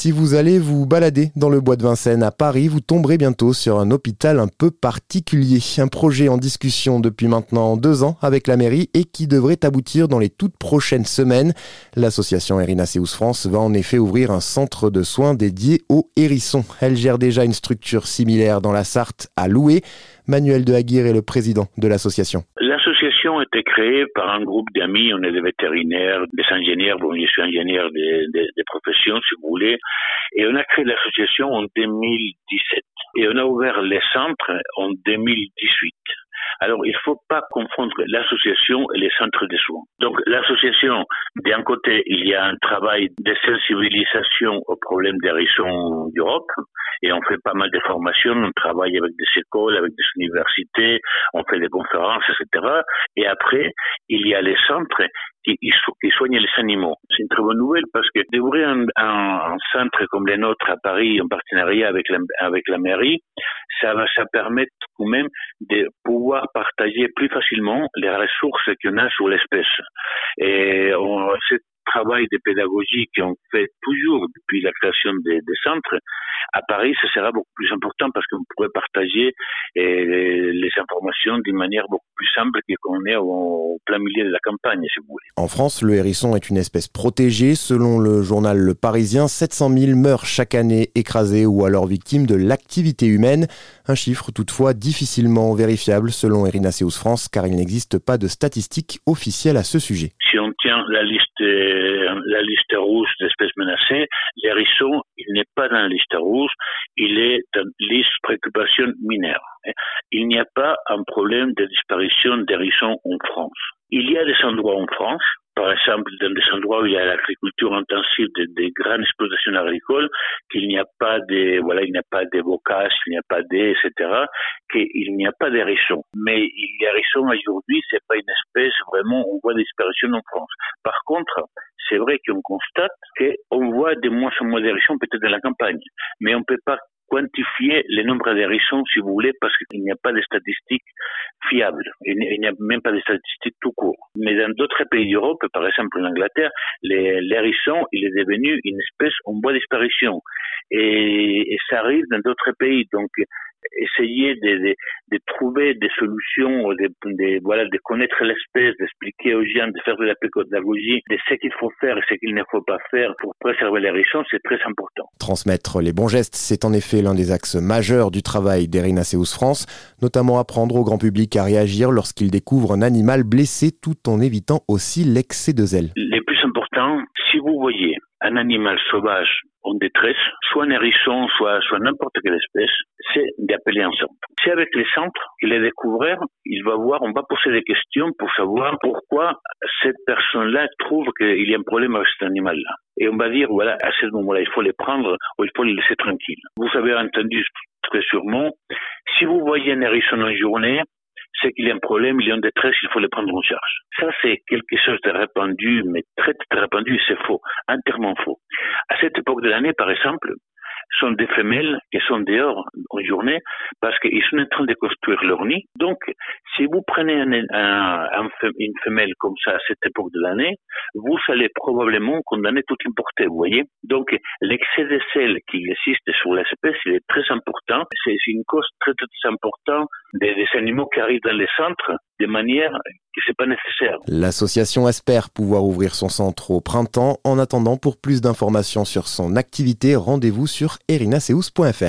Si vous allez vous balader dans le bois de Vincennes à Paris, vous tomberez bientôt sur un hôpital un peu particulier. Un projet en discussion depuis maintenant deux ans avec la mairie et qui devrait aboutir dans les toutes prochaines semaines. L'association Erinaceus France va en effet ouvrir un centre de soins dédié aux hérissons. Elle gère déjà une structure similaire dans la Sarthe à Loué. Manuel de Aguirre est le président de l'association. L'association été créée par un groupe d'amis, on est des vétérinaires, des ingénieurs, bon, je suis ingénieur des, des professions, si vous voulez, et on a créé l'association en 2017. Et on a ouvert les centres en 2018. Alors, il ne faut pas confondre l'association et les centres de soins. Donc, l'association, d'un côté, il y a un travail de sensibilisation aux problèmes des d'Europe, et on fait pas mal de formations, on travaille avec des écoles, avec des universités, on fait des conférences, etc. Et après, il y a les centres qui, qui soignent les animaux. C'est une très bonne nouvelle parce que d'ouvrir un, centre comme le nôtre à Paris en partenariat avec la, avec la mairie, ça va ça permettre quand même de pouvoir partager plus facilement les ressources qu'on a sur l'espèce. Et ce travail de pédagogie qu'on fait toujours depuis la création des centres, à Paris, ce sera beaucoup plus important parce qu'on pourrait partager eh, les informations d'une manière beaucoup plus simple que qu'on est au, plein milieu de la campagne, si vous voulez. En France, le hérisson est une espèce protégée. Selon le journal Le Parisien, 700 000 meurent chaque année écrasés ou alors victimes de l'activité humaine. Un chiffre toutefois difficilement vérifiable selon Erinaceus France car il n'existe pas de statistiques officielles à ce sujet. Si on tient la liste, la liste rouge d'espèces menacées, l'hérisson, il n'est pas dans la liste rouge, il est dans la liste préoccupation mineure. Il n'y a pas un problème de disparition d'hérissons en France. Il y a des endroits en France par exemple, dans des endroits où il y a l'agriculture intensive, des, des, grandes exploitations agricoles, qu'il n'y a pas de, voilà, il n'y a pas de bocage, il n'y a pas d'aies, etc., qu'il n'y a pas d'hérissons. Mais les hérissons aujourd'hui, c'est pas une espèce vraiment, on voit des disparitions en France. Par contre, c'est vrai qu'on constate qu'on voit de moins en moins d'hérissons peut-être dans la campagne. Mais on peut pas quantifier le nombre d'hérissons, si vous voulez, parce qu'il n'y a pas de statistiques fiables. Il n'y a même pas de statistiques tout court. Mais dans d'autres pays d'Europe, par exemple en Angleterre, l'hérisson, il est devenu une espèce en voie disparition. Et, ça arrive dans d'autres pays. Donc, essayer de, trouver des solutions, de, connaître l'espèce, d'expliquer aux gens, de faire de la pédagogie, de ce qu'il faut faire et ce qu'il ne faut pas faire pour préserver les richesses, c'est très important. Transmettre les bons gestes, c'est en effet l'un des axes majeurs du travail d'Erinaceus France, notamment apprendre au grand public à réagir lorsqu'il découvre un animal blessé tout en évitant aussi l'excès de zèle. Le plus important, si vous voyez un animal sauvage en détresse, soit un hérisson, soit, soit n'importe quelle espèce, c'est d'appeler un centre. C'est avec les centres qu'il est découvert, il va voir, on va poser des questions pour savoir pourquoi cette personne-là trouve qu'il y a un problème avec cet animal-là. Et on va dire, voilà, à ce moment-là, il faut les prendre ou il faut les laisser tranquilles. Vous avez entendu très sûrement, si vous voyez un hérisson en journée, c'est qu'il y a un problème, il y a une détresse, il faut les prendre en charge. Ça, c'est quelque chose de répandu, mais très, très répandu, c'est faux, entièrement faux. À cette époque de l'année, par exemple, sont des femelles qui sont dehors en journée parce qu'ils sont en train de construire leur nid. Donc, si vous prenez un, un, une femelle comme ça à cette époque de l'année, vous allez probablement condamner toute l'importé, vous voyez. Donc, l'excès de sel qui existe sur l'espèce, il est très important. C'est une cause très, très importante des, animaux qui arrivent dans les centres de manière que c'est pas nécessaire. L'association espère pouvoir ouvrir son centre au printemps. En attendant, pour plus d'informations sur son activité, rendez-vous sur erinaceus.fr.